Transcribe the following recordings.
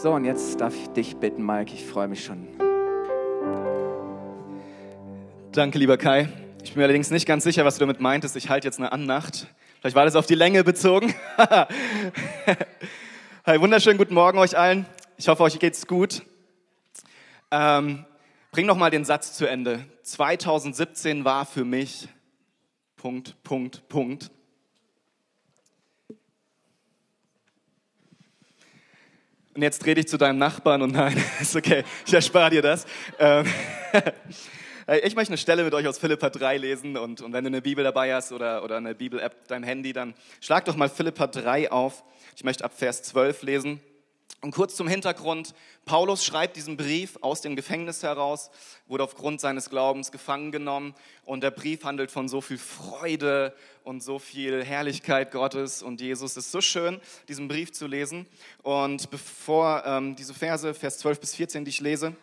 So, und jetzt darf ich dich bitten, Mike. Ich freue mich schon. Danke, lieber Kai. Ich bin mir allerdings nicht ganz sicher, was du damit meintest. Ich halte jetzt eine Annacht. Vielleicht war das auf die Länge bezogen. Hi, wunderschönen guten Morgen euch allen. Ich hoffe, euch geht's gut. Ähm, bring noch mal den Satz zu Ende. 2017 war für mich Punkt, Punkt, Punkt. Und jetzt dreh dich zu deinem Nachbarn und nein, ist okay, ich erspare dir das. Ähm, ich möchte eine Stelle mit euch aus Philippa 3 lesen und, und wenn du eine Bibel dabei hast oder, oder eine Bibel-App deinem Handy, dann schlag doch mal Philippa 3 auf. Ich möchte ab Vers 12 lesen. Und kurz zum Hintergrund, Paulus schreibt diesen Brief aus dem Gefängnis heraus, wurde aufgrund seines Glaubens gefangen genommen und der Brief handelt von so viel Freude und so viel Herrlichkeit Gottes und Jesus. Es ist so schön, diesen Brief zu lesen. Und bevor ähm, diese Verse, Vers 12 bis 14, die ich lese,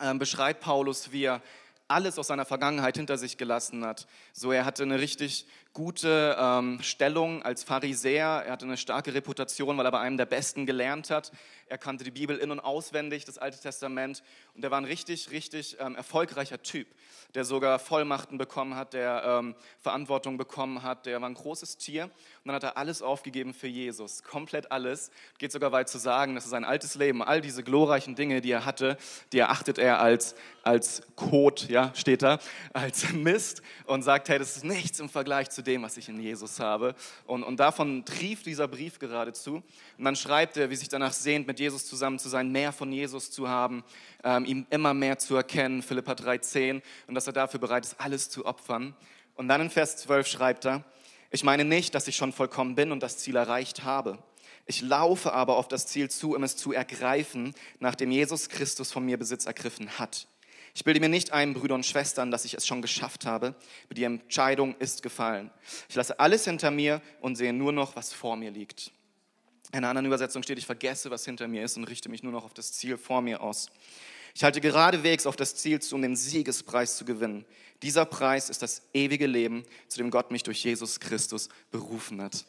ähm, beschreibt Paulus, wie er alles aus seiner Vergangenheit hinter sich gelassen hat. So, er hatte eine richtig gute ähm, Stellung als Pharisäer. Er hatte eine starke Reputation, weil er bei einem der Besten gelernt hat. Er kannte die Bibel in- und auswendig, das Alte Testament. Und er war ein richtig, richtig ähm, erfolgreicher Typ, der sogar Vollmachten bekommen hat, der ähm, Verantwortung bekommen hat. Der war ein großes Tier. Und dann hat er alles aufgegeben für Jesus. Komplett alles. Geht sogar weit zu sagen, dass er sein altes Leben, all diese glorreichen Dinge, die er hatte, die erachtet er als, als Kot, ja, steht da, als Mist und sagt, hey, das ist nichts im Vergleich zu dem, was ich in Jesus habe. Und, und davon trieft dieser Brief geradezu. Und dann schreibt er, wie sich danach sehnt, mit Jesus zusammen zu sein, mehr von Jesus zu haben, ähm, ihm immer mehr zu erkennen, Philippa 3,10, und dass er dafür bereit ist, alles zu opfern. Und dann in Vers 12 schreibt er, ich meine nicht, dass ich schon vollkommen bin und das Ziel erreicht habe. Ich laufe aber auf das Ziel zu, um es zu ergreifen, nachdem Jesus Christus von mir Besitz ergriffen hat. Ich bilde mir nicht ein, Brüder und Schwestern, dass ich es schon geschafft habe. Die Entscheidung ist gefallen. Ich lasse alles hinter mir und sehe nur noch, was vor mir liegt. In einer anderen Übersetzung steht, ich vergesse, was hinter mir ist und richte mich nur noch auf das Ziel vor mir aus. Ich halte geradewegs auf das Ziel zu, um den Siegespreis zu gewinnen. Dieser Preis ist das ewige Leben, zu dem Gott mich durch Jesus Christus berufen hat.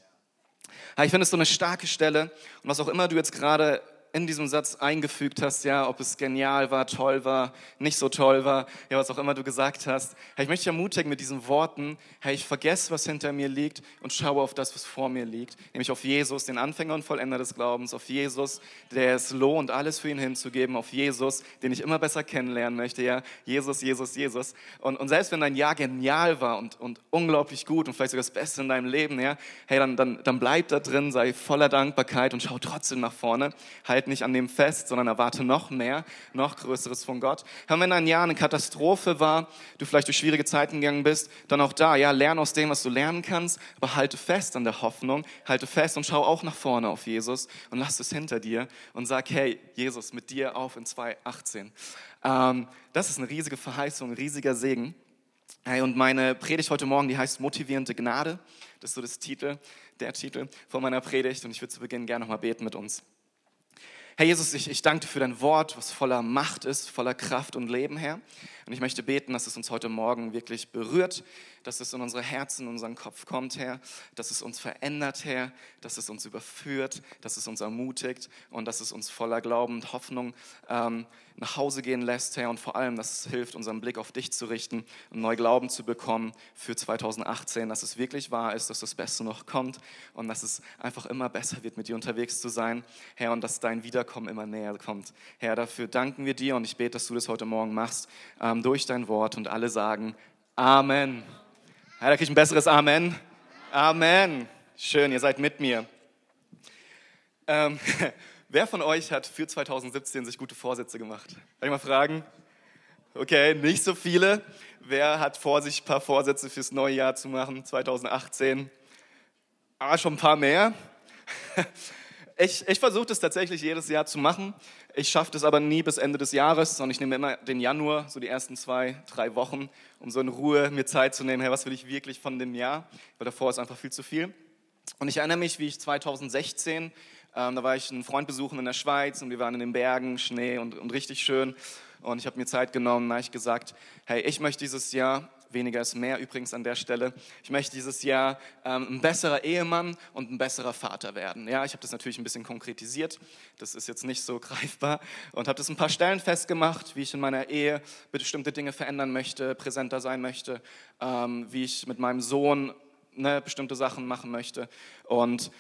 Ich finde es so eine starke Stelle und was auch immer du jetzt gerade in diesem Satz eingefügt hast, ja, ob es genial war, toll war, nicht so toll war, ja, was auch immer du gesagt hast. Hey, ich möchte dich ermutigen mit diesen Worten, hey, ich vergesse, was hinter mir liegt und schaue auf das, was vor mir liegt, nämlich auf Jesus, den Anfänger und Vollender des Glaubens, auf Jesus, der es lohnt, alles für ihn hinzugeben, auf Jesus, den ich immer besser kennenlernen möchte, ja, Jesus, Jesus, Jesus. Und, und selbst wenn dein Jahr genial war und, und unglaublich gut und vielleicht sogar das Beste in deinem Leben, ja, hey, dann, dann, dann bleib da drin, sei voller Dankbarkeit und schau trotzdem nach vorne. Halt halt nicht an dem fest, sondern erwarte noch mehr, noch Größeres von Gott. Herr, wenn ein Jahr eine Katastrophe war, du vielleicht durch schwierige Zeiten gegangen bist, dann auch da, ja, lerne aus dem, was du lernen kannst, aber halte fest an der Hoffnung, halte fest und schau auch nach vorne auf Jesus und lass es hinter dir und sag, hey, Jesus, mit dir auf in 2018. Ähm, das ist eine riesige Verheißung, ein riesiger Segen. Hey, und meine Predigt heute Morgen, die heißt Motivierende Gnade. Das ist so das Titel, der Titel von meiner Predigt. Und ich würde zu Beginn gerne nochmal beten mit uns. Herr Jesus, ich, ich danke dir für dein Wort, was voller Macht ist, voller Kraft und Leben, Herr. Und ich möchte beten, dass es uns heute Morgen wirklich berührt, dass es in unsere Herzen, in unseren Kopf kommt, Herr, dass es uns verändert, Herr, dass es uns überführt, dass es uns ermutigt und dass es uns voller Glauben und Hoffnung ähm, nach Hause gehen lässt, Herr, und vor allem, dass es hilft, unseren Blick auf dich zu richten und neu Glauben zu bekommen für 2018, dass es wirklich wahr ist, dass das Beste noch kommt und dass es einfach immer besser wird, mit dir unterwegs zu sein, Herr, und dass dein Wiederkommen immer näher kommt. Herr, dafür danken wir dir und ich bete, dass du das heute Morgen machst. Ähm, ähm, durch dein Wort und alle sagen Amen. Ja, da kriege ich ein besseres Amen. Amen. Schön, ihr seid mit mir. Ähm, wer von euch hat für 2017 sich gute Vorsätze gemacht? Kann ich mal fragen? Okay, nicht so viele. Wer hat vor, sich ein paar Vorsätze fürs neue Jahr zu machen, 2018? Ah, schon ein paar mehr. Ich, ich versuche das tatsächlich jedes Jahr zu machen. Ich schaffe das aber nie bis Ende des Jahres, sondern ich nehme immer den Januar, so die ersten zwei, drei Wochen, um so in Ruhe mir Zeit zu nehmen, hey, was will ich wirklich von dem Jahr, weil davor ist einfach viel zu viel. Und ich erinnere mich, wie ich 2016, ähm, da war ich einen Freund besuchen in der Schweiz und wir waren in den Bergen, Schnee und, und richtig schön. Und ich habe mir Zeit genommen, da habe ich gesagt, hey, ich möchte dieses Jahr weniger ist mehr übrigens an der Stelle. Ich möchte dieses Jahr ähm, ein besserer Ehemann und ein besserer Vater werden. Ja, ich habe das natürlich ein bisschen konkretisiert, das ist jetzt nicht so greifbar und habe das ein paar Stellen festgemacht, wie ich in meiner Ehe bestimmte Dinge verändern möchte, präsenter sein möchte, ähm, wie ich mit meinem Sohn ne, bestimmte Sachen machen möchte. Und,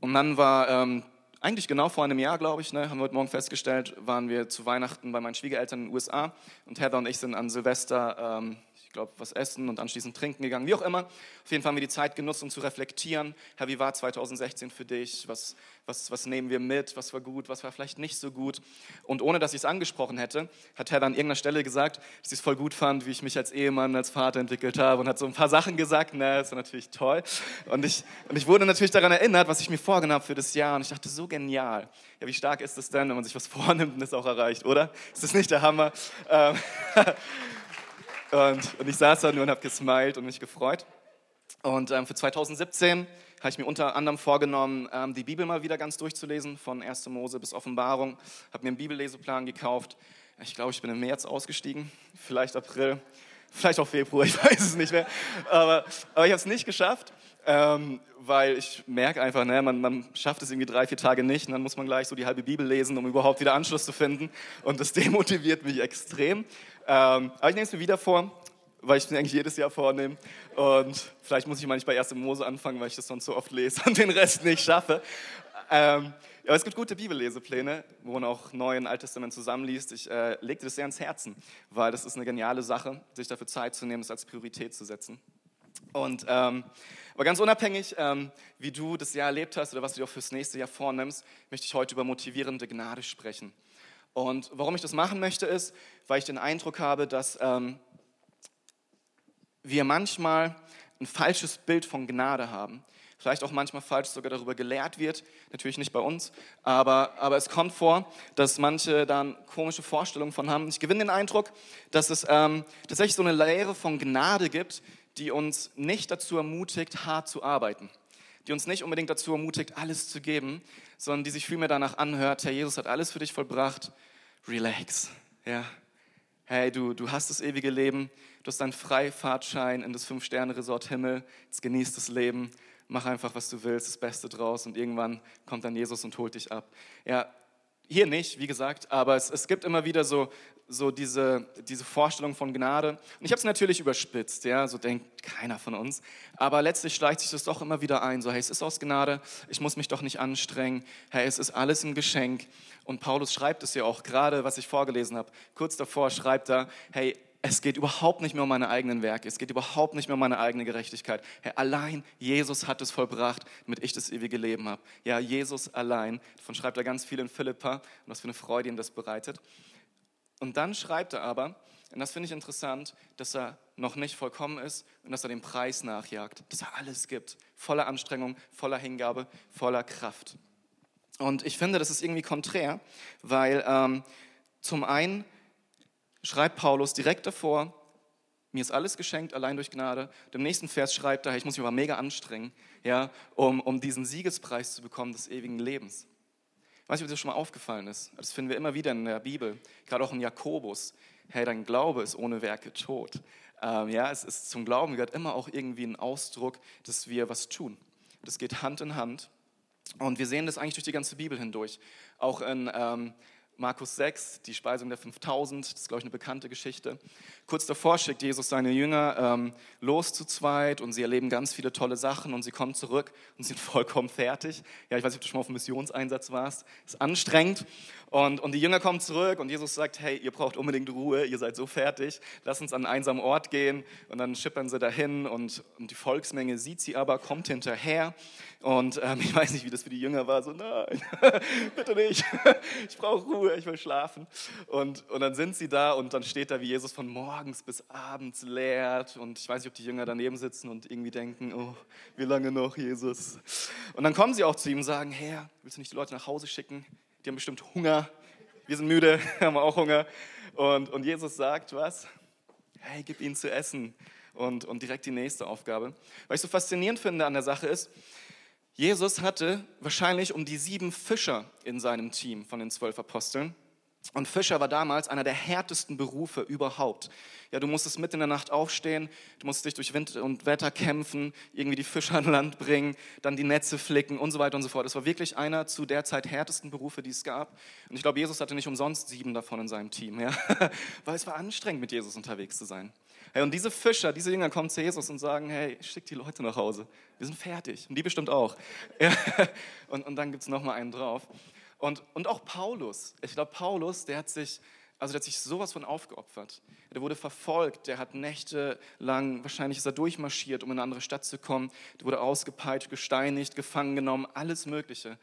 und dann war ähm, eigentlich genau vor einem Jahr, glaube ich, ne, haben wir heute Morgen festgestellt, waren wir zu Weihnachten bei meinen Schwiegereltern in den USA und Heather und ich sind an Silvester ähm, glaube, was essen und anschließend trinken gegangen, wie auch immer. Auf jeden Fall haben wir die Zeit genutzt, um zu reflektieren. Herr, wie war 2016 für dich? Was, was, was nehmen wir mit? Was war gut? Was war vielleicht nicht so gut? Und ohne, dass ich es angesprochen hätte, hat Herr an irgendeiner Stelle gesagt, dass ich es voll gut fand, wie ich mich als Ehemann, als Vater entwickelt habe und hat so ein paar Sachen gesagt. Na, war natürlich toll. Und ich, und ich wurde natürlich daran erinnert, was ich mir vorgenommen habe für das Jahr. Und ich dachte, so genial. Ja, wie stark ist es denn, wenn man sich was vornimmt und es auch erreicht, oder? Ist das nicht der Hammer? Ähm, Und, und ich saß da nur und habe gesmiled und mich gefreut. Und ähm, für 2017 habe ich mir unter anderem vorgenommen, ähm, die Bibel mal wieder ganz durchzulesen, von 1. Mose bis Offenbarung. Habe mir einen Bibelleseplan gekauft. Ich glaube, ich bin im März ausgestiegen, vielleicht April, vielleicht auch Februar, ich weiß es nicht mehr. Aber, aber ich habe es nicht geschafft, ähm, weil ich merke einfach, ne, man, man, schafft es irgendwie drei, vier Tage nicht und dann muss man gleich so die halbe Bibel lesen, um überhaupt wieder Anschluss zu finden. Und das demotiviert mich extrem. Ähm, aber ich nehme es mir wieder vor, weil ich es mir eigentlich jedes Jahr vornehme. Und vielleicht muss ich mal nicht bei 1. Mose anfangen, weil ich das sonst so oft lese und den Rest nicht schaffe. Ähm, aber es gibt gute Bibellesepläne, wo man auch Neu- und Alttestament zusammenliest. Ich äh, legte das sehr ans Herzen, weil das ist eine geniale Sache, sich dafür Zeit zu nehmen, das als Priorität zu setzen. Und, ähm, aber ganz unabhängig, ähm, wie du das Jahr erlebt hast oder was du dir auch fürs nächste Jahr vornimmst, möchte ich heute über motivierende Gnade sprechen. Und warum ich das machen möchte, ist, weil ich den Eindruck habe, dass ähm, wir manchmal ein falsches Bild von Gnade haben. Vielleicht auch manchmal falsch sogar darüber gelehrt wird, natürlich nicht bei uns, aber, aber es kommt vor, dass manche dann komische Vorstellungen von haben. Ich gewinne den Eindruck, dass es ähm, tatsächlich so eine Lehre von Gnade gibt, die uns nicht dazu ermutigt, hart zu arbeiten, die uns nicht unbedingt dazu ermutigt, alles zu geben, sondern die sich vielmehr danach anhört, Herr Jesus hat alles für dich vollbracht, relax. Ja. Hey, du, du hast das ewige Leben, du hast deinen Freifahrtschein in das Fünf-Sterne-Resort Himmel, jetzt genießt das Leben, mach einfach, was du willst, das Beste draus und irgendwann kommt dann Jesus und holt dich ab. Ja, hier nicht, wie gesagt, aber es, es gibt immer wieder so, so diese, diese Vorstellung von Gnade. Und ich habe es natürlich überspitzt, ja, so denkt keiner von uns. Aber letztlich schleicht sich das doch immer wieder ein, so hey, es ist aus Gnade, ich muss mich doch nicht anstrengen, hey, es ist alles ein Geschenk. Und Paulus schreibt es ja auch gerade, was ich vorgelesen habe. Kurz davor schreibt er, hey, es geht überhaupt nicht mehr um meine eigenen Werke, es geht überhaupt nicht mehr um meine eigene Gerechtigkeit. Herr, allein Jesus hat es vollbracht, damit ich das ewige Leben habe. Ja, Jesus allein. Davon schreibt er ganz viel in Philippa und was für eine Freude ihm das bereitet. Und dann schreibt er aber, und das finde ich interessant, dass er noch nicht vollkommen ist und dass er den Preis nachjagt, dass er alles gibt, voller Anstrengung, voller Hingabe, voller Kraft. Und ich finde, das ist irgendwie konträr, weil ähm, zum einen schreibt Paulus direkt davor, mir ist alles geschenkt, allein durch Gnade. Und Im nächsten Vers schreibt er, ich muss mich aber mega anstrengen, ja, um, um diesen Siegespreis zu bekommen des ewigen Lebens. Ich weiß nicht, ob das schon mal aufgefallen ist. Das finden wir immer wieder in der Bibel, gerade auch in Jakobus. Hey, dein Glaube ist ohne Werke tot. Ähm, ja, es ist zum Glauben gehört immer auch irgendwie ein Ausdruck, dass wir was tun. Das geht Hand in Hand. Und wir sehen das eigentlich durch die ganze Bibel hindurch. Auch in ähm, Markus 6, die Speisung der 5000, das ist, glaube ich, eine bekannte Geschichte. Kurz davor schickt Jesus seine Jünger ähm, los zu zweit und sie erleben ganz viele tolle Sachen und sie kommen zurück und sind vollkommen fertig. Ja, ich weiß nicht, ob du schon mal auf einem Missionseinsatz warst. Ist anstrengend. Und, und die Jünger kommen zurück und Jesus sagt, hey, ihr braucht unbedingt Ruhe, ihr seid so fertig, lasst uns an einen einsamen Ort gehen. Und dann schippern sie dahin und, und die Volksmenge sieht sie aber, kommt hinterher. Und ähm, ich weiß nicht, wie das für die Jünger war, so nein, bitte nicht, ich brauche Ruhe, ich will schlafen. Und, und dann sind sie da und dann steht da, wie Jesus von morgens bis abends lehrt. Und ich weiß nicht, ob die Jünger daneben sitzen und irgendwie denken, oh, wie lange noch, Jesus? Und dann kommen sie auch zu ihm und sagen, Herr, willst du nicht die Leute nach Hause schicken? die haben bestimmt Hunger. Wir sind müde, haben auch Hunger. Und, und Jesus sagt, was? Hey, gib ihnen zu essen. Und, und direkt die nächste Aufgabe. Was ich so faszinierend finde an der Sache ist, Jesus hatte wahrscheinlich um die sieben Fischer in seinem Team von den zwölf Aposteln. Und Fischer war damals einer der härtesten Berufe überhaupt. Ja, du musstest mitten in der Nacht aufstehen, du musstest dich durch Wind und Wetter kämpfen, irgendwie die Fische an Land bringen, dann die Netze flicken und so weiter und so fort. Es war wirklich einer zu der Zeit härtesten Berufe, die es gab. Und ich glaube, Jesus hatte nicht umsonst sieben davon in seinem Team, ja? weil es war anstrengend, mit Jesus unterwegs zu sein. Hey, und diese Fischer, diese Jünger kommen zu Jesus und sagen, hey, schick die Leute nach Hause, wir sind fertig. Und die bestimmt auch. Ja? Und, und dann gibt es nochmal einen drauf. Und, und auch Paulus. Ich glaube, Paulus, der hat sich, also der hat sich sowas von aufgeopfert. Der wurde verfolgt, der hat nächtelang, wahrscheinlich ist er durchmarschiert, um in eine andere Stadt zu kommen. Der wurde ausgepeitscht, gesteinigt, gefangen genommen, alles Mögliche.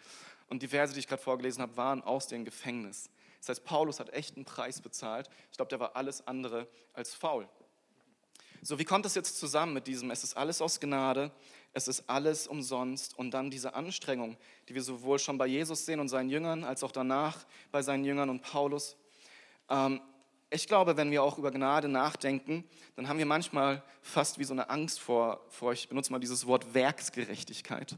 Und die Verse, die ich gerade vorgelesen habe, waren aus dem Gefängnis. Das heißt, Paulus hat echt einen Preis bezahlt. Ich glaube, der war alles andere als faul. So, wie kommt das jetzt zusammen mit diesem, es ist alles aus Gnade, es ist alles umsonst und dann diese Anstrengung, die wir sowohl schon bei Jesus sehen und seinen Jüngern, als auch danach bei seinen Jüngern und Paulus. Ähm, ich glaube, wenn wir auch über Gnade nachdenken, dann haben wir manchmal fast wie so eine Angst vor, vor ich benutze mal dieses Wort Werksgerechtigkeit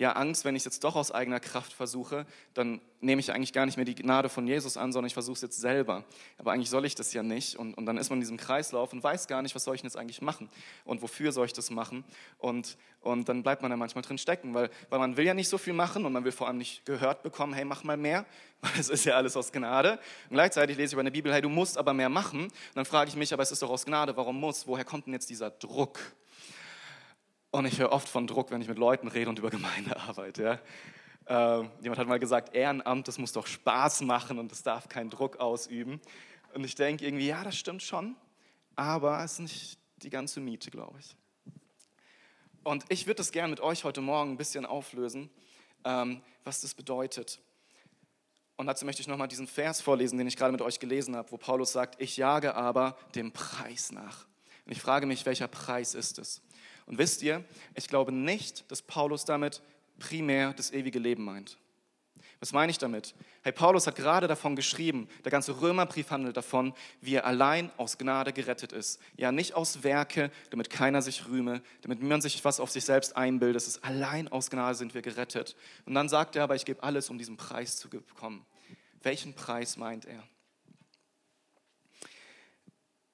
ja, Angst, wenn ich es jetzt doch aus eigener Kraft versuche, dann nehme ich eigentlich gar nicht mehr die Gnade von Jesus an, sondern ich versuche es jetzt selber. Aber eigentlich soll ich das ja nicht. Und, und dann ist man in diesem Kreislauf und weiß gar nicht, was soll ich denn jetzt eigentlich machen und wofür soll ich das machen. Und, und dann bleibt man da manchmal drin stecken, weil, weil man will ja nicht so viel machen und man will vor allem nicht gehört bekommen, hey, mach mal mehr, weil es ist ja alles aus Gnade. Und gleichzeitig lese ich über eine Bibel, hey, du musst aber mehr machen. Und dann frage ich mich, aber es ist doch aus Gnade, warum muss? Woher kommt denn jetzt dieser Druck? Und ich höre oft von Druck, wenn ich mit Leuten rede und über Gemeindearbeit. Ja. Ähm, jemand hat mal gesagt, Ehrenamt, das muss doch Spaß machen und das darf keinen Druck ausüben. Und ich denke irgendwie, ja, das stimmt schon, aber es ist nicht die ganze Miete, glaube ich. Und ich würde das gerne mit euch heute Morgen ein bisschen auflösen, ähm, was das bedeutet. Und dazu möchte ich nochmal diesen Vers vorlesen, den ich gerade mit euch gelesen habe, wo Paulus sagt, ich jage aber dem Preis nach. Und ich frage mich, welcher Preis ist es? Und wisst ihr, ich glaube nicht, dass Paulus damit primär das ewige Leben meint. Was meine ich damit? Hey, Paulus hat gerade davon geschrieben, der ganze Römerbrief handelt davon, wie er allein aus Gnade gerettet ist. Ja, nicht aus Werke, damit keiner sich rühme, damit man sich was auf sich selbst einbildet. Es ist allein aus Gnade sind wir gerettet. Und dann sagt er aber, ich gebe alles, um diesen Preis zu bekommen. Welchen Preis meint er?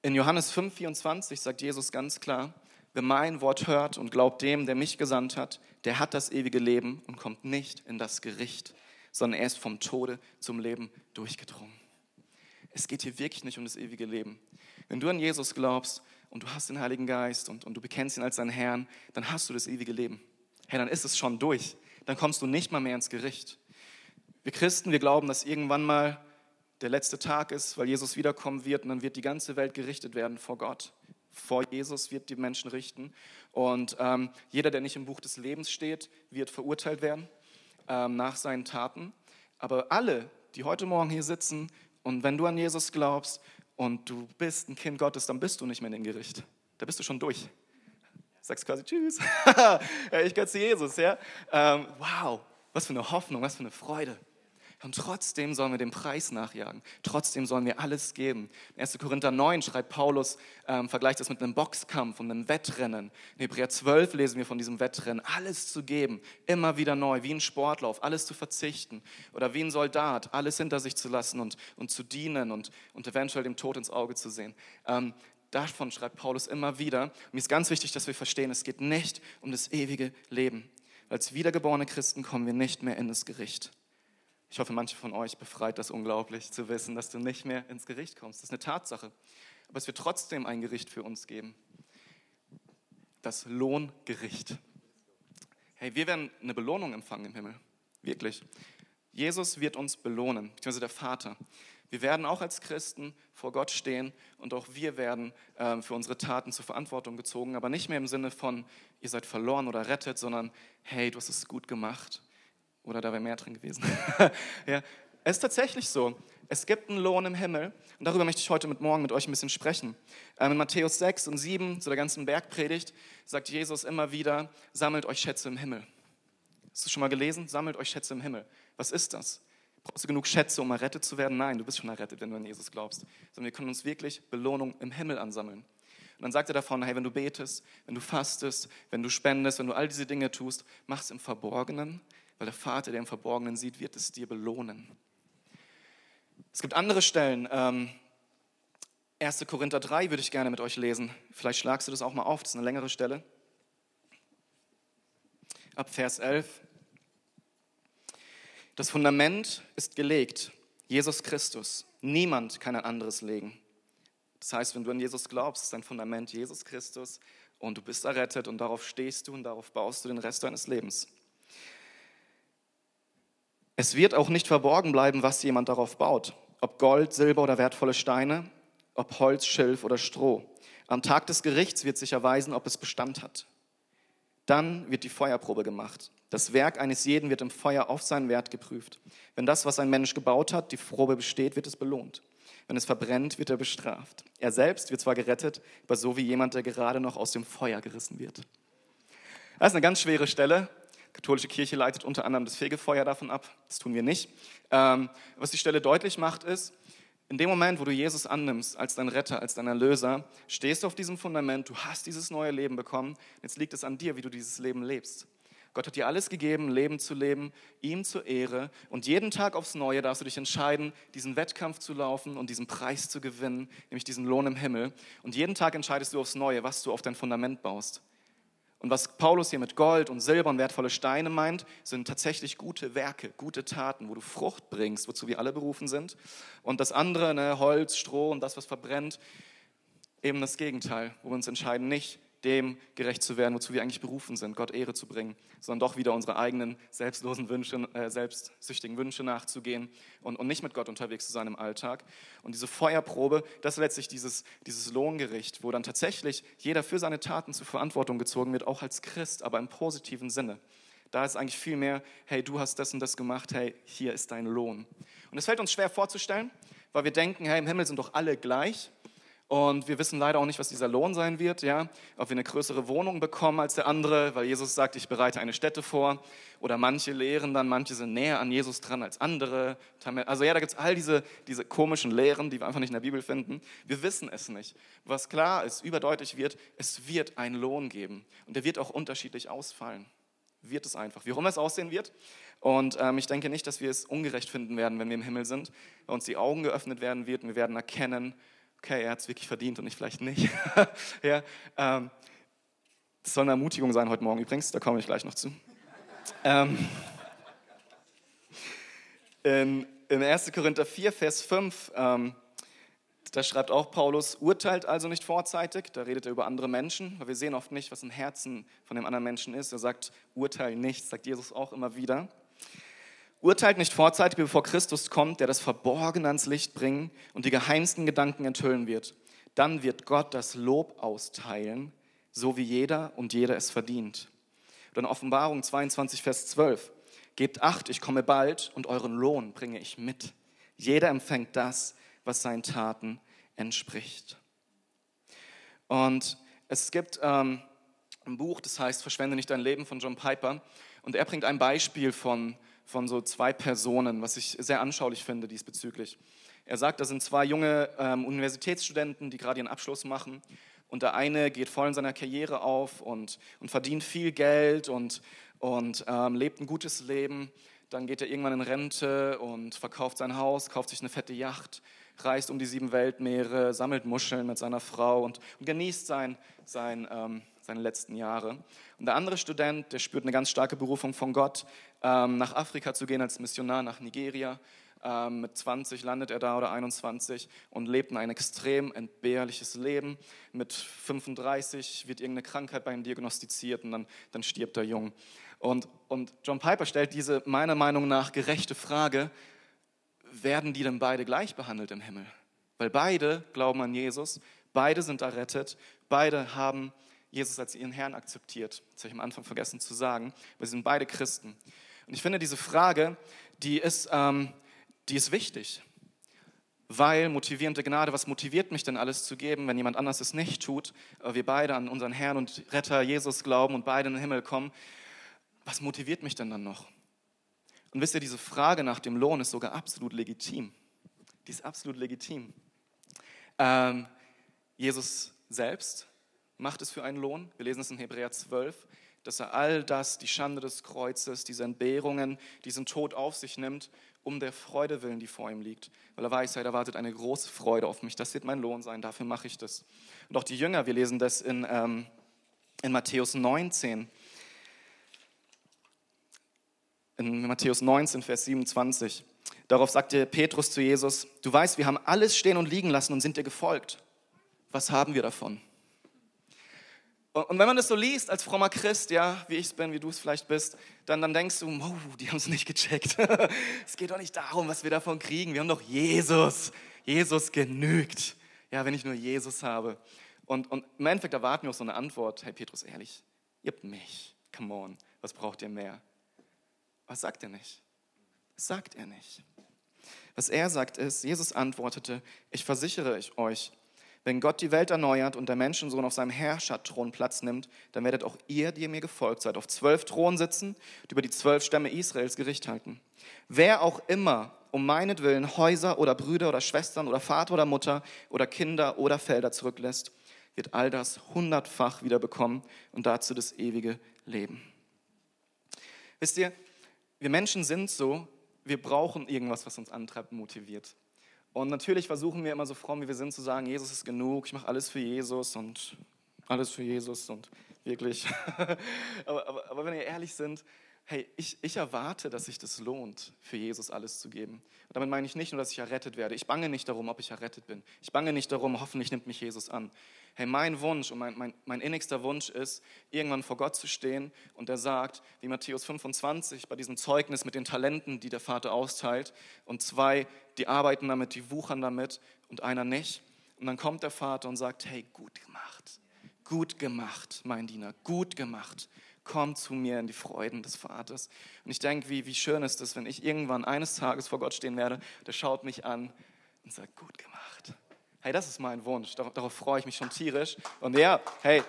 In Johannes 5, 24 sagt Jesus ganz klar, Wer mein Wort hört und glaubt dem, der mich gesandt hat, der hat das ewige Leben und kommt nicht in das Gericht, sondern er ist vom Tode zum Leben durchgedrungen. Es geht hier wirklich nicht um das ewige Leben. Wenn du an Jesus glaubst und du hast den Heiligen Geist und, und du bekennst ihn als deinen Herrn, dann hast du das ewige Leben. Hey, dann ist es schon durch. Dann kommst du nicht mal mehr ins Gericht. Wir Christen, wir glauben, dass irgendwann mal der letzte Tag ist, weil Jesus wiederkommen wird und dann wird die ganze Welt gerichtet werden vor Gott vor Jesus wird die Menschen richten. Und ähm, jeder, der nicht im Buch des Lebens steht, wird verurteilt werden ähm, nach seinen Taten. Aber alle, die heute Morgen hier sitzen und wenn du an Jesus glaubst und du bist ein Kind Gottes, dann bist du nicht mehr in dem Gericht. Da bist du schon durch. Sagst quasi Tschüss. ich gehöre zu Jesus. Ja? Ähm, wow, was für eine Hoffnung, was für eine Freude. Und trotzdem sollen wir dem Preis nachjagen. Trotzdem sollen wir alles geben. In 1. Korinther 9 schreibt Paulus, ähm, vergleicht das mit einem Boxkampf und einem Wettrennen. In Hebräer 12 lesen wir von diesem Wettrennen. Alles zu geben, immer wieder neu, wie ein Sportlauf, alles zu verzichten. Oder wie ein Soldat, alles hinter sich zu lassen und, und zu dienen und, und eventuell dem Tod ins Auge zu sehen. Ähm, davon schreibt Paulus immer wieder. Mir ist ganz wichtig, dass wir verstehen, es geht nicht um das ewige Leben. Als wiedergeborene Christen kommen wir nicht mehr in das Gericht. Ich hoffe, manche von euch befreit das unglaublich zu wissen, dass du nicht mehr ins Gericht kommst. Das ist eine Tatsache. Aber es wird trotzdem ein Gericht für uns geben. Das Lohngericht. Hey, wir werden eine Belohnung empfangen im Himmel. Wirklich. Jesus wird uns belohnen, beziehungsweise der Vater. Wir werden auch als Christen vor Gott stehen und auch wir werden äh, für unsere Taten zur Verantwortung gezogen, aber nicht mehr im Sinne von, ihr seid verloren oder rettet, sondern hey, du hast es gut gemacht oder da wäre mehr drin gewesen. ja, es ist tatsächlich so. Es gibt einen Lohn im Himmel und darüber möchte ich heute mit morgen mit euch ein bisschen sprechen. Ähm, in Matthäus 6 und 7, zu der ganzen Bergpredigt, sagt Jesus immer wieder, sammelt euch Schätze im Himmel. Hast du schon mal gelesen? Sammelt euch Schätze im Himmel. Was ist das? Brauchst du genug Schätze, um errettet zu werden? Nein, du bist schon errettet, wenn du an Jesus glaubst. Sondern wir können uns wirklich Belohnung im Himmel ansammeln. Und dann sagt er davon, hey, wenn du betest, wenn du fastest, wenn du spendest, wenn du all diese Dinge tust, mach es im Verborgenen, weil der Vater, der im Verborgenen sieht, wird es dir belohnen. Es gibt andere Stellen. Ähm, 1. Korinther 3 würde ich gerne mit euch lesen. Vielleicht schlagst du das auch mal auf, das ist eine längere Stelle. Ab Vers 11. Das Fundament ist gelegt, Jesus Christus. Niemand kann ein anderes legen. Das heißt, wenn du an Jesus glaubst, ist dein Fundament Jesus Christus und du bist errettet und darauf stehst du und darauf baust du den Rest deines Lebens. Es wird auch nicht verborgen bleiben, was jemand darauf baut. Ob Gold, Silber oder wertvolle Steine, ob Holz, Schilf oder Stroh. Am Tag des Gerichts wird sich erweisen, ob es Bestand hat. Dann wird die Feuerprobe gemacht. Das Werk eines jeden wird im Feuer auf seinen Wert geprüft. Wenn das, was ein Mensch gebaut hat, die Probe besteht, wird es belohnt. Wenn es verbrennt, wird er bestraft. Er selbst wird zwar gerettet, aber so wie jemand, der gerade noch aus dem Feuer gerissen wird. Das ist eine ganz schwere Stelle. Katholische Kirche leitet unter anderem das Fegefeuer davon ab. Das tun wir nicht. Ähm, was die Stelle deutlich macht, ist, in dem Moment, wo du Jesus annimmst als dein Retter, als dein Erlöser, stehst du auf diesem Fundament, du hast dieses neue Leben bekommen. Jetzt liegt es an dir, wie du dieses Leben lebst. Gott hat dir alles gegeben, Leben zu leben, ihm zur Ehre. Und jeden Tag aufs Neue darfst du dich entscheiden, diesen Wettkampf zu laufen und diesen Preis zu gewinnen, nämlich diesen Lohn im Himmel. Und jeden Tag entscheidest du aufs Neue, was du auf dein Fundament baust. Und was Paulus hier mit Gold und Silber und wertvolle Steine meint, sind tatsächlich gute Werke, gute Taten, wo du Frucht bringst, wozu wir alle berufen sind. Und das andere, ne, Holz, Stroh und das, was verbrennt, eben das Gegenteil, wo wir uns entscheiden, nicht dem gerecht zu werden, wozu wir eigentlich berufen sind, Gott Ehre zu bringen, sondern doch wieder unsere eigenen selbstlosen Wünsche, äh, selbstsüchtigen Wünsche nachzugehen und, und nicht mit Gott unterwegs zu sein im Alltag. Und diese Feuerprobe, das ist letztlich dieses, dieses Lohngericht, wo dann tatsächlich jeder für seine Taten zur Verantwortung gezogen wird, auch als Christ, aber im positiven Sinne. Da ist eigentlich viel mehr, hey, du hast das und das gemacht, hey, hier ist dein Lohn. Und es fällt uns schwer vorzustellen, weil wir denken, hey, im Himmel sind doch alle gleich. Und wir wissen leider auch nicht, was dieser Lohn sein wird, ja? ob wir eine größere Wohnung bekommen als der andere, weil Jesus sagt, ich bereite eine Stätte vor. Oder manche lehren dann, manche sind näher an Jesus dran als andere. Also ja, da gibt es all diese, diese komischen Lehren, die wir einfach nicht in der Bibel finden. Wir wissen es nicht. Was klar ist, überdeutlich wird, es wird einen Lohn geben. Und der wird auch unterschiedlich ausfallen. Wird es einfach. Wie rum es aussehen wird. Und ähm, ich denke nicht, dass wir es ungerecht finden werden, wenn wir im Himmel sind, weil uns die Augen geöffnet werden wird und wir werden erkennen, okay, er hat es wirklich verdient und ich vielleicht nicht. ja, ähm, das soll eine Ermutigung sein heute Morgen übrigens, da komme ich gleich noch zu. Ähm, in, in 1. Korinther 4, Vers 5, ähm, da schreibt auch Paulus, urteilt also nicht vorzeitig, da redet er über andere Menschen, weil wir sehen oft nicht, was im Herzen von dem anderen Menschen ist. Er sagt, urteil nicht, sagt Jesus auch immer wieder. Urteilt nicht vorzeitig, bevor Christus kommt, der das Verborgene ans Licht bringen und die geheimsten Gedanken enthüllen wird. Dann wird Gott das Lob austeilen, so wie jeder und jeder es verdient. In Offenbarung 22, Vers 12. Gebt acht, ich komme bald und euren Lohn bringe ich mit. Jeder empfängt das, was seinen Taten entspricht. Und es gibt ähm, ein Buch, das heißt Verschwende nicht dein Leben von John Piper. Und er bringt ein Beispiel von von so zwei Personen, was ich sehr anschaulich finde diesbezüglich. Er sagt, da sind zwei junge ähm, Universitätsstudenten, die gerade ihren Abschluss machen. Und der eine geht voll in seiner Karriere auf und, und verdient viel Geld und, und ähm, lebt ein gutes Leben. Dann geht er irgendwann in Rente und verkauft sein Haus, kauft sich eine fette Yacht, reist um die sieben Weltmeere, sammelt Muscheln mit seiner Frau und, und genießt sein, sein, ähm, seine letzten Jahre. Und der andere Student, der spürt eine ganz starke Berufung von Gott, ähm, nach Afrika zu gehen als Missionar nach Nigeria. Ähm, mit 20 landet er da oder 21 und lebt ein extrem entbehrliches Leben. Mit 35 wird irgendeine Krankheit bei ihm diagnostiziert und dann, dann stirbt er jung. Und, und John Piper stellt diese meiner Meinung nach gerechte Frage, werden die denn beide gleich behandelt im Himmel? Weil beide glauben an Jesus, beide sind errettet, beide haben Jesus als ihren Herrn akzeptiert. Das habe ich am Anfang vergessen zu sagen. Wir sind beide Christen. Und ich finde diese Frage, die ist, ähm, die ist wichtig. Weil motivierende Gnade, was motiviert mich denn alles zu geben, wenn jemand anders es nicht tut? Wir beide an unseren Herrn und Retter Jesus glauben und beide in den Himmel kommen. Was motiviert mich denn dann noch? Und wisst ihr, diese Frage nach dem Lohn ist sogar absolut legitim. Die ist absolut legitim. Ähm, Jesus selbst macht es für einen Lohn. Wir lesen es in Hebräer 12, dass er all das, die Schande des Kreuzes, diese Entbehrungen, diesen Tod auf sich nimmt, um der Freude willen, die vor ihm liegt. Weil er weiß, hey, da wartet eine große Freude auf mich. Das wird mein Lohn sein, dafür mache ich das. Und auch die Jünger, wir lesen das in, ähm, in Matthäus 19. In Matthäus 19, Vers 27. Darauf sagte Petrus zu Jesus, du weißt, wir haben alles stehen und liegen lassen und sind dir gefolgt. Was haben wir davon? Und wenn man das so liest als frommer Christ, ja, wie ich es bin, wie du es vielleicht bist, dann, dann denkst du, oh, die haben es nicht gecheckt. es geht doch nicht darum, was wir davon kriegen. Wir haben doch Jesus. Jesus genügt. Ja, wenn ich nur Jesus habe. Und, und im Endeffekt erwarten wir auch so eine Antwort. Hey Petrus, ehrlich, ihr habt mich. Come on, was braucht ihr mehr? Was sagt er nicht? Das sagt er nicht. Was er sagt ist, Jesus antwortete, ich versichere euch, wenn Gott die Welt erneuert und der Menschensohn auf seinem Herrscherthron Platz nimmt, dann werdet auch ihr, die ihr mir gefolgt seid, auf zwölf Thronen sitzen und über die zwölf Stämme Israels Gericht halten. Wer auch immer um meinetwillen Häuser oder Brüder oder Schwestern oder Vater oder Mutter oder Kinder oder Felder zurücklässt, wird all das hundertfach wieder bekommen und dazu das ewige Leben. Wisst ihr, wir Menschen sind so, wir brauchen irgendwas, was uns antreibt, motiviert. Und natürlich versuchen wir immer so fromm, wie wir sind, zu sagen, Jesus ist genug, ich mache alles für Jesus und alles für Jesus und wirklich. aber, aber, aber wenn wir ehrlich sind, hey, ich, ich erwarte, dass sich das lohnt, für Jesus alles zu geben. Und damit meine ich nicht nur, dass ich errettet werde. Ich bange nicht darum, ob ich errettet bin. Ich bange nicht darum, hoffentlich nimmt mich Jesus an. Hey, mein Wunsch und mein, mein, mein innigster Wunsch ist, irgendwann vor Gott zu stehen und er sagt, wie Matthäus 25, bei diesem Zeugnis mit den Talenten, die der Vater austeilt, und zwei, die arbeiten damit, die wuchern damit und einer nicht. Und dann kommt der Vater und sagt, hey, gut gemacht, gut gemacht, mein Diener, gut gemacht komm zu mir in die Freuden des Vaters. Und ich denke, wie, wie schön ist es, wenn ich irgendwann eines Tages vor Gott stehen werde, der schaut mich an und sagt, gut gemacht. Hey, das ist mein Wunsch, darauf, freue ich mich schon tierisch. Und ja, hey,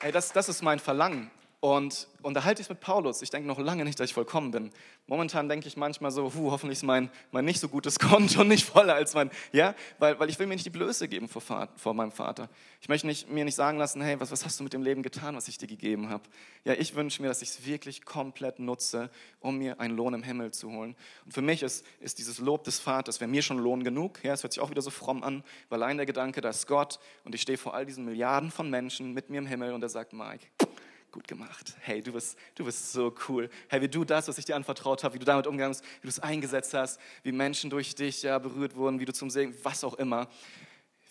hey das, das ist mein Verlangen. Und, und da halte ich es mit Paulus. Ich denke noch lange nicht, dass ich vollkommen bin. Momentan denke ich manchmal so, hu, hoffentlich ist mein, mein nicht so gutes Konto nicht voller als mein, ja, weil, weil ich will mir nicht die Blöße geben vor, vor meinem Vater. Ich möchte nicht, mir nicht sagen lassen, hey, was, was hast du mit dem Leben getan, was ich dir gegeben habe? Ja, ich wünsche mir, dass ich es wirklich komplett nutze, um mir einen Lohn im Himmel zu holen. Und für mich ist, ist dieses Lob des Vaters, wäre mir schon Lohn genug. Ja, es hört sich auch wieder so fromm an, weil allein der Gedanke, da ist Gott und ich stehe vor all diesen Milliarden von Menschen mit mir im Himmel und er sagt, Mike, gut gemacht. Hey, du bist, du bist so cool. Hey, wie du das, was ich dir anvertraut habe, wie du damit umgegangen bist, wie du es eingesetzt hast, wie Menschen durch dich ja, berührt wurden, wie du zum Segen, was auch immer,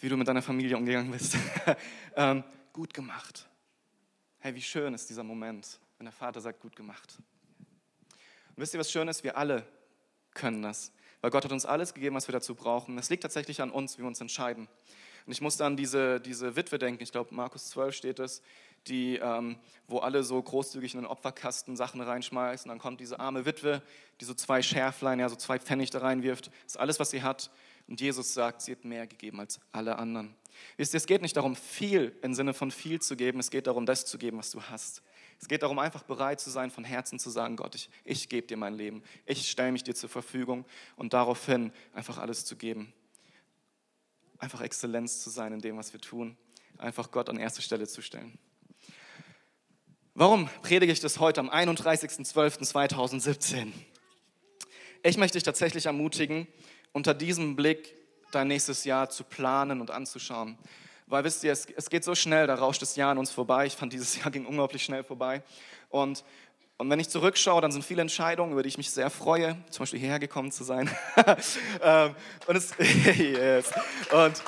wie du mit deiner Familie umgegangen bist. ähm, gut gemacht. Hey, wie schön ist dieser Moment, wenn der Vater sagt, gut gemacht. Und wisst ihr, was schön ist? Wir alle können das. Weil Gott hat uns alles gegeben, was wir dazu brauchen. Es liegt tatsächlich an uns, wie wir uns entscheiden. Und ich musste an diese, diese Witwe denken, ich glaube, Markus 12 steht es, die, ähm, wo alle so großzügig in den Opferkasten Sachen reinschmeißen. Dann kommt diese arme Witwe, die so zwei Schärflein, ja, so zwei Pfennig da reinwirft. Das ist alles, was sie hat. Und Jesus sagt, sie hat mehr gegeben als alle anderen. Wisst ihr, es geht nicht darum, viel im Sinne von viel zu geben. Es geht darum, das zu geben, was du hast. Es geht darum, einfach bereit zu sein, von Herzen zu sagen, Gott, ich, ich gebe dir mein Leben. Ich stelle mich dir zur Verfügung und daraufhin einfach alles zu geben. Einfach Exzellenz zu sein in dem, was wir tun. Einfach Gott an erste Stelle zu stellen. Warum predige ich das heute am 31.12.2017? Ich möchte dich tatsächlich ermutigen, unter diesem Blick dein nächstes Jahr zu planen und anzuschauen. Weil wisst ihr, es, es geht so schnell, da rauscht das Jahr an uns vorbei. Ich fand, dieses Jahr ging unglaublich schnell vorbei. Und, und wenn ich zurückschaue, dann sind viele Entscheidungen, über die ich mich sehr freue, zum Beispiel hierher gekommen zu sein. Ähm, und, es, yes. und,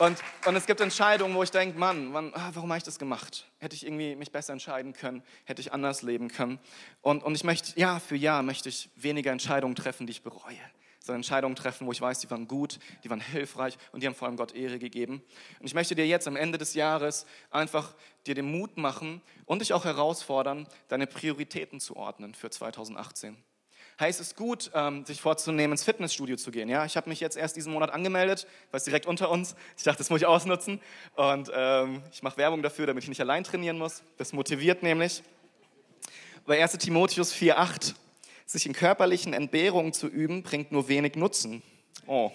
und, und es gibt Entscheidungen, wo ich denke, Mann, Mann ah, warum habe ich das gemacht? Hätte ich irgendwie mich besser entscheiden können? Hätte ich anders leben können? Und, und ich möchte, Jahr für Jahr möchte ich weniger Entscheidungen treffen, die ich bereue. Sondern Entscheidungen treffen, wo ich weiß, die waren gut, die waren hilfreich und die haben vor allem Gott Ehre gegeben. Und ich möchte dir jetzt am Ende des Jahres einfach dir den Mut machen und dich auch herausfordern, deine Prioritäten zu ordnen für 2018 heißt es gut, ähm, sich vorzunehmen, ins Fitnessstudio zu gehen. Ja, ich habe mich jetzt erst diesen Monat angemeldet, weil es direkt unter uns. Ich dachte, das muss ich ausnutzen und ähm, ich mache Werbung dafür, damit ich nicht allein trainieren muss. Das motiviert nämlich. Bei 1 Timotheus 4,8 sich in körperlichen Entbehrungen zu üben, bringt nur wenig Nutzen. Oh.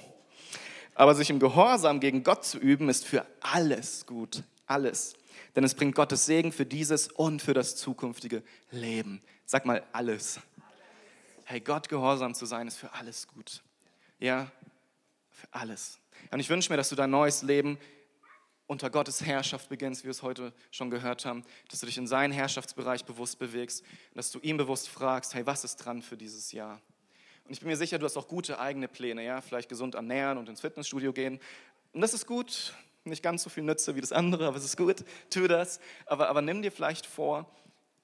Aber sich im Gehorsam gegen Gott zu üben, ist für alles gut. Alles. Denn es bringt Gottes Segen für dieses und für das zukünftige Leben. Sag mal alles. Hey, Gott gehorsam zu sein, ist für alles gut. Ja, für alles. Und ich wünsche mir, dass du dein neues Leben unter Gottes Herrschaft beginnst, wie wir es heute schon gehört haben, dass du dich in seinen Herrschaftsbereich bewusst bewegst, dass du ihm bewusst fragst, hey, was ist dran für dieses Jahr? Und ich bin mir sicher, du hast auch gute eigene Pläne, ja, vielleicht gesund ernähren und ins Fitnessstudio gehen. Und das ist gut, nicht ganz so viel Nütze wie das andere, aber es ist gut, tu das. Aber, aber nimm dir vielleicht vor,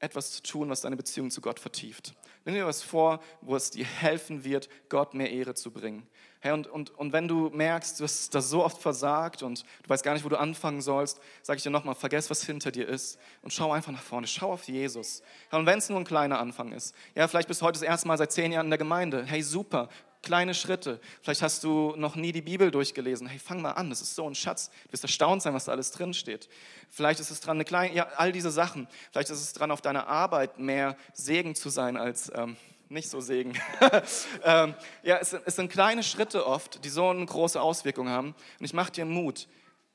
etwas zu tun, was deine Beziehung zu Gott vertieft. Nimm dir was vor, wo es dir helfen wird, Gott mehr Ehre zu bringen. Hey, und, und, und wenn du merkst, du hast das so oft versagt und du weißt gar nicht, wo du anfangen sollst, sage ich dir nochmal, vergess, was hinter dir ist und schau einfach nach vorne, schau auf Jesus. und wenn es nur ein kleiner Anfang ist, ja, vielleicht bist du heute das erste Mal seit zehn Jahren in der Gemeinde, hey, super, kleine Schritte. Vielleicht hast du noch nie die Bibel durchgelesen. Hey, fang mal an, das ist so ein Schatz. Du wirst erstaunt sein, was da alles drin steht. Vielleicht ist es dran, eine kleine, ja, all diese Sachen. Vielleicht ist es dran, auf deiner Arbeit mehr Segen zu sein als ähm, nicht so Segen. ähm, ja, es, es sind kleine Schritte oft, die so eine große Auswirkung haben. Und ich mache dir Mut,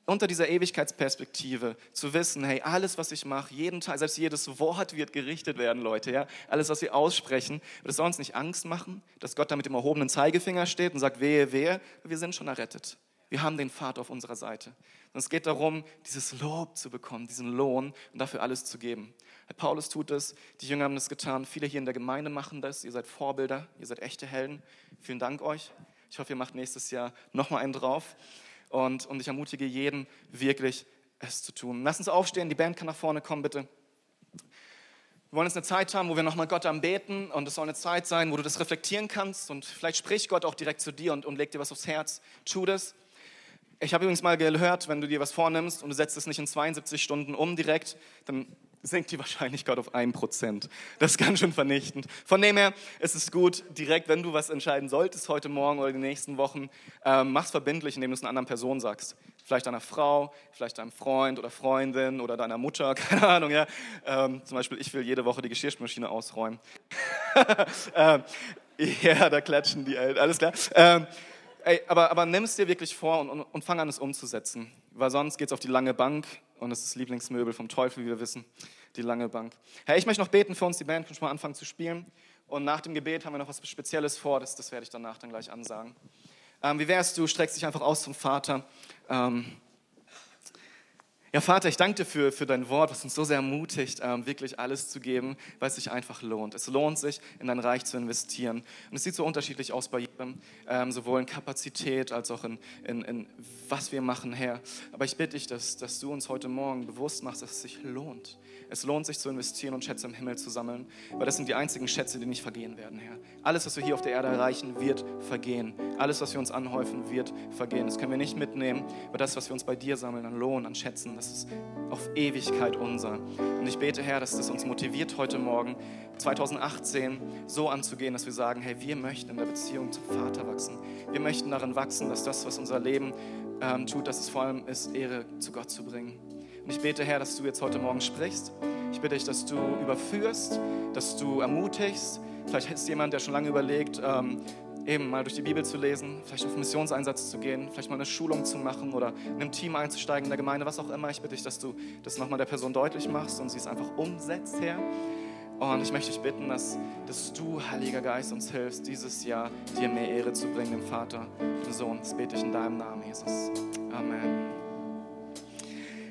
unter dieser Ewigkeitsperspektive zu wissen, hey, alles, was ich mache, jeden Tag, selbst jedes Wort wird gerichtet werden, Leute, ja, alles, was wir aussprechen, das soll uns nicht Angst machen, dass Gott da mit dem erhobenen Zeigefinger steht und sagt, wehe, wehe, wir sind schon errettet. Wir haben den Vater auf unserer Seite. Und es geht darum, dieses Lob zu bekommen, diesen Lohn und dafür alles zu geben. Paulus tut es, die Jünger haben das getan, viele hier in der Gemeinde machen das, ihr seid Vorbilder, ihr seid echte Helden. Vielen Dank euch. Ich hoffe, ihr macht nächstes Jahr nochmal einen drauf. Und, und ich ermutige jeden wirklich, es zu tun. Lass uns aufstehen, die Band kann nach vorne kommen, bitte. Wir wollen jetzt eine Zeit haben, wo wir nochmal Gott anbeten und es soll eine Zeit sein, wo du das reflektieren kannst und vielleicht spricht Gott auch direkt zu dir und, und legt dir was aufs Herz. Tu das. Ich habe übrigens mal gehört, wenn du dir was vornimmst und du setzt es nicht in 72 Stunden um direkt, dann sinkt die Wahrscheinlichkeit auf 1%. Das ist ganz schön vernichtend. Von dem her ist es gut, direkt, wenn du was entscheiden solltest heute Morgen oder die nächsten Wochen, ähm, mach's verbindlich, indem du es einer anderen Person sagst. Vielleicht deiner Frau, vielleicht deinem Freund oder Freundin oder deiner Mutter, keine Ahnung, ja. Ähm, zum Beispiel, ich will jede Woche die Geschirrmaschine ausräumen. ähm, ja, da klatschen die Eltern, alles klar. Ähm, ey, aber, aber nimm es dir wirklich vor und, und, und fang an, es umzusetzen. Weil sonst geht es auf die lange Bank und es ist Lieblingsmöbel vom Teufel, wie wir wissen, die lange Bank. Herr, ich möchte noch beten für uns, die Band kann schon mal anfangen zu spielen. Und nach dem Gebet haben wir noch was Spezielles vor, das, das werde ich danach dann gleich ansagen. Ähm, wie wärst du, streckst dich einfach aus zum Vater. Ähm, ja, Vater, ich danke dir für, für dein Wort, was uns so sehr ermutigt, ähm, wirklich alles zu geben, weil es sich einfach lohnt. Es lohnt sich, in dein Reich zu investieren. Und es sieht so unterschiedlich aus bei jedem, ähm, sowohl in Kapazität als auch in, in, in, was wir machen, Herr. Aber ich bitte dich, dass, dass du uns heute Morgen bewusst machst, dass es sich lohnt. Es lohnt sich zu investieren und Schätze im Himmel zu sammeln, weil das sind die einzigen Schätze, die nicht vergehen werden, Herr. Alles, was wir hier auf der Erde erreichen, wird vergehen. Alles, was wir uns anhäufen, wird vergehen. Das können wir nicht mitnehmen, weil das, was wir uns bei dir sammeln, an Lohn, an Schätzen, das ist auf Ewigkeit unser. Und ich bete, Herr, dass das uns motiviert, heute Morgen, 2018, so anzugehen, dass wir sagen, hey, wir möchten in der Beziehung zum Vater wachsen. Wir möchten darin wachsen, dass das, was unser Leben ähm, tut, dass es vor allem ist, Ehre zu Gott zu bringen. Und ich bete, Herr, dass du jetzt heute Morgen sprichst. Ich bitte dich, dass du überführst, dass du ermutigst. Vielleicht ist jemand, der schon lange überlegt, ähm, eben mal durch die Bibel zu lesen, vielleicht auf Missionseinsatz zu gehen, vielleicht mal eine Schulung zu machen oder in einem Team einzusteigen in der Gemeinde, was auch immer. Ich bitte dich, dass du das nochmal der Person deutlich machst und sie es einfach umsetzt, Herr. Und ich möchte dich bitten, dass, dass du, Heiliger Geist, uns hilfst, dieses Jahr dir mehr Ehre zu bringen, dem Vater, dem Sohn. Das bete ich in deinem Namen, Jesus. Amen.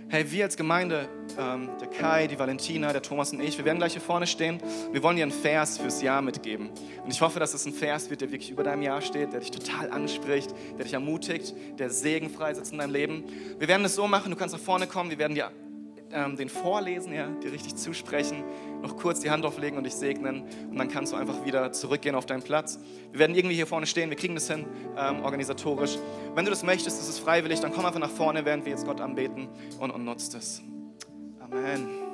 Hey, wir als Gemeinde, ähm, der Kai, die Valentina, der Thomas und ich, wir werden gleich hier vorne stehen. Wir wollen dir einen Vers fürs Jahr mitgeben. Und ich hoffe, dass es ein Vers wird, der wirklich über deinem Jahr steht, der dich total anspricht, der dich ermutigt, der Segen freisetzt in deinem Leben. Wir werden es so machen, du kannst nach vorne kommen, wir werden dir ähm, den vorlesen, ja, dir richtig zusprechen, noch kurz die Hand auflegen und dich segnen und dann kannst du einfach wieder zurückgehen auf deinen Platz. Wir werden irgendwie hier vorne stehen, wir kriegen das hin, ähm, organisatorisch. Wenn du das möchtest, ist freiwillig, dann komm einfach nach vorne, während wir jetzt Gott anbeten und, und nutzt es. Amen.